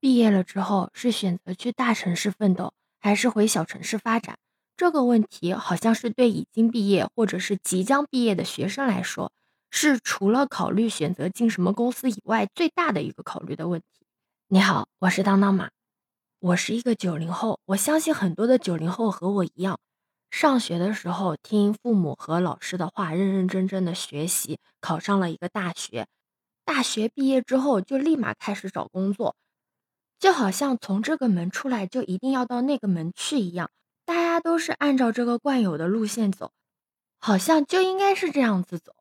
毕业了之后是选择去大城市奋斗，还是回小城市发展？这个问题好像是对已经毕业或者是即将毕业的学生来说，是除了考虑选择进什么公司以外最大的一个考虑的问题。你好，我是当当马，我是一个九零后，我相信很多的九零后和我一样，上学的时候听父母和老师的话，认认真真的学习，考上了一个大学，大学毕业之后就立马开始找工作。就好像从这个门出来就一定要到那个门去一样，大家都是按照这个惯有的路线走，好像就应该是这样子走，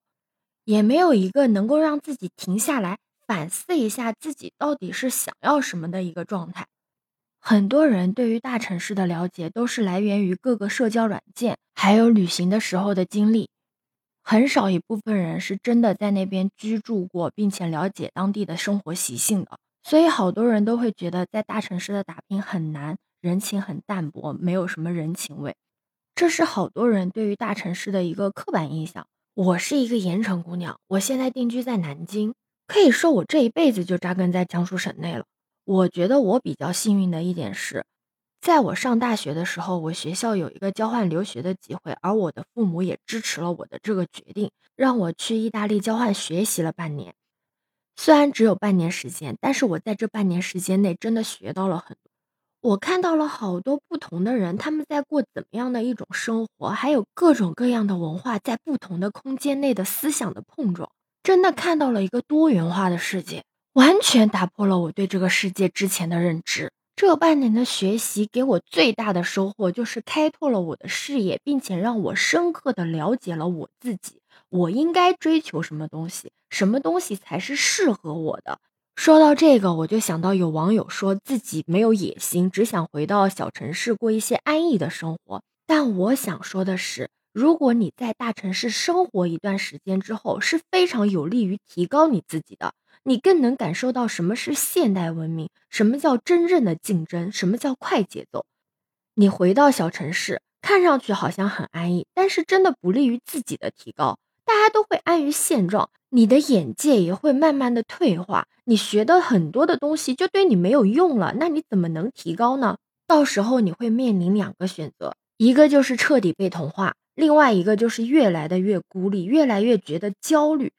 也没有一个能够让自己停下来反思一下自己到底是想要什么的一个状态。很多人对于大城市的了解都是来源于各个社交软件，还有旅行的时候的经历，很少一部分人是真的在那边居住过，并且了解当地的生活习性的。所以好多人都会觉得在大城市的打拼很难，人情很淡薄，没有什么人情味。这是好多人对于大城市的一个刻板印象。我是一个盐城姑娘，我现在定居在南京，可以说我这一辈子就扎根在江苏省内了。我觉得我比较幸运的一点是，在我上大学的时候，我学校有一个交换留学的机会，而我的父母也支持了我的这个决定，让我去意大利交换学习了半年。虽然只有半年时间，但是我在这半年时间内真的学到了很多。我看到了好多不同的人，他们在过怎么样的一种生活，还有各种各样的文化在不同的空间内的思想的碰撞，真的看到了一个多元化的世界，完全打破了我对这个世界之前的认知。这半年的学习给我最大的收获就是开拓了我的视野，并且让我深刻的了解了我自己。我应该追求什么东西？什么东西才是适合我的？说到这个，我就想到有网友说自己没有野心，只想回到小城市过一些安逸的生活。但我想说的是，如果你在大城市生活一段时间之后，是非常有利于提高你自己的。你更能感受到什么是现代文明，什么叫真正的竞争，什么叫快节奏。你回到小城市，看上去好像很安逸，但是真的不利于自己的提高。大家都会安于现状，你的眼界也会慢慢的退化，你学的很多的东西就对你没有用了，那你怎么能提高呢？到时候你会面临两个选择，一个就是彻底被同化，另外一个就是越来的越孤立，越来越觉得焦虑，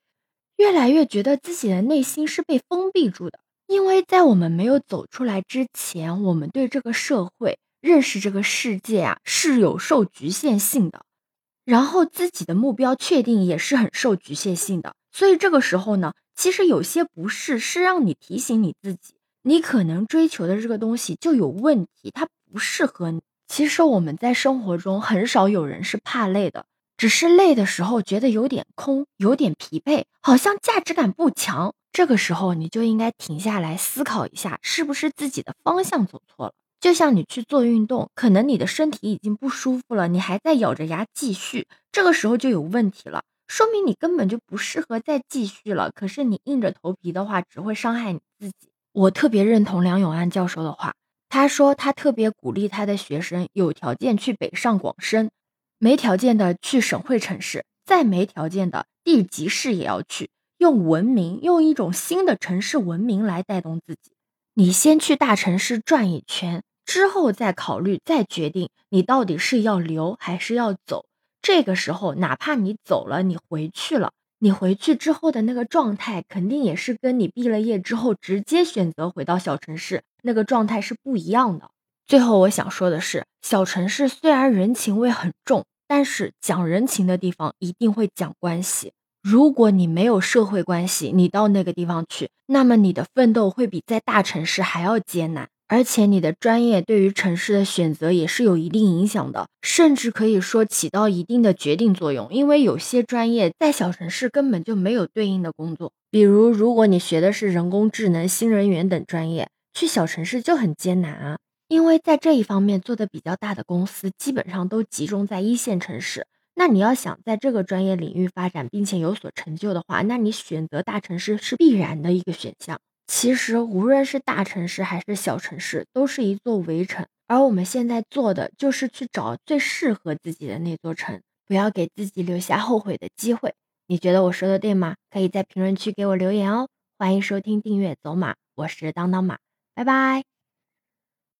越来越觉得自己的内心是被封闭住的。因为在我们没有走出来之前，我们对这个社会认识这个世界啊是有受局限性的。然后自己的目标确定也是很受局限性的，所以这个时候呢，其实有些不适是让你提醒你自己，你可能追求的这个东西就有问题，它不适合你。其实我们在生活中很少有人是怕累的，只是累的时候觉得有点空，有点疲惫，好像价值感不强。这个时候你就应该停下来思考一下，是不是自己的方向走错了。就像你去做运动，可能你的身体已经不舒服了，你还在咬着牙继续，这个时候就有问题了，说明你根本就不适合再继续了。可是你硬着头皮的话，只会伤害你自己。我特别认同梁永安教授的话，他说他特别鼓励他的学生有条件去北上广深，没条件的去省会城市，再没条件的地级市也要去，用文明，用一种新的城市文明来带动自己。你先去大城市转一圈。之后再考虑，再决定你到底是要留还是要走。这个时候，哪怕你走了，你回去了，你回去之后的那个状态，肯定也是跟你毕了业之后直接选择回到小城市那个状态是不一样的。最后，我想说的是，小城市虽然人情味很重，但是讲人情的地方一定会讲关系。如果你没有社会关系，你到那个地方去，那么你的奋斗会比在大城市还要艰难。而且你的专业对于城市的选择也是有一定影响的，甚至可以说起到一定的决定作用。因为有些专业在小城市根本就没有对应的工作，比如如果你学的是人工智能、新人员等专业，去小城市就很艰难啊。因为在这一方面做的比较大的公司，基本上都集中在一线城市。那你要想在这个专业领域发展，并且有所成就的话，那你选择大城市是必然的一个选项。其实，无论是大城市还是小城市，都是一座围城。而我们现在做的，就是去找最适合自己的那座城，不要给自己留下后悔的机会。你觉得我说的对吗？可以在评论区给我留言哦。欢迎收听、订阅《走马》，我是当当马。拜拜。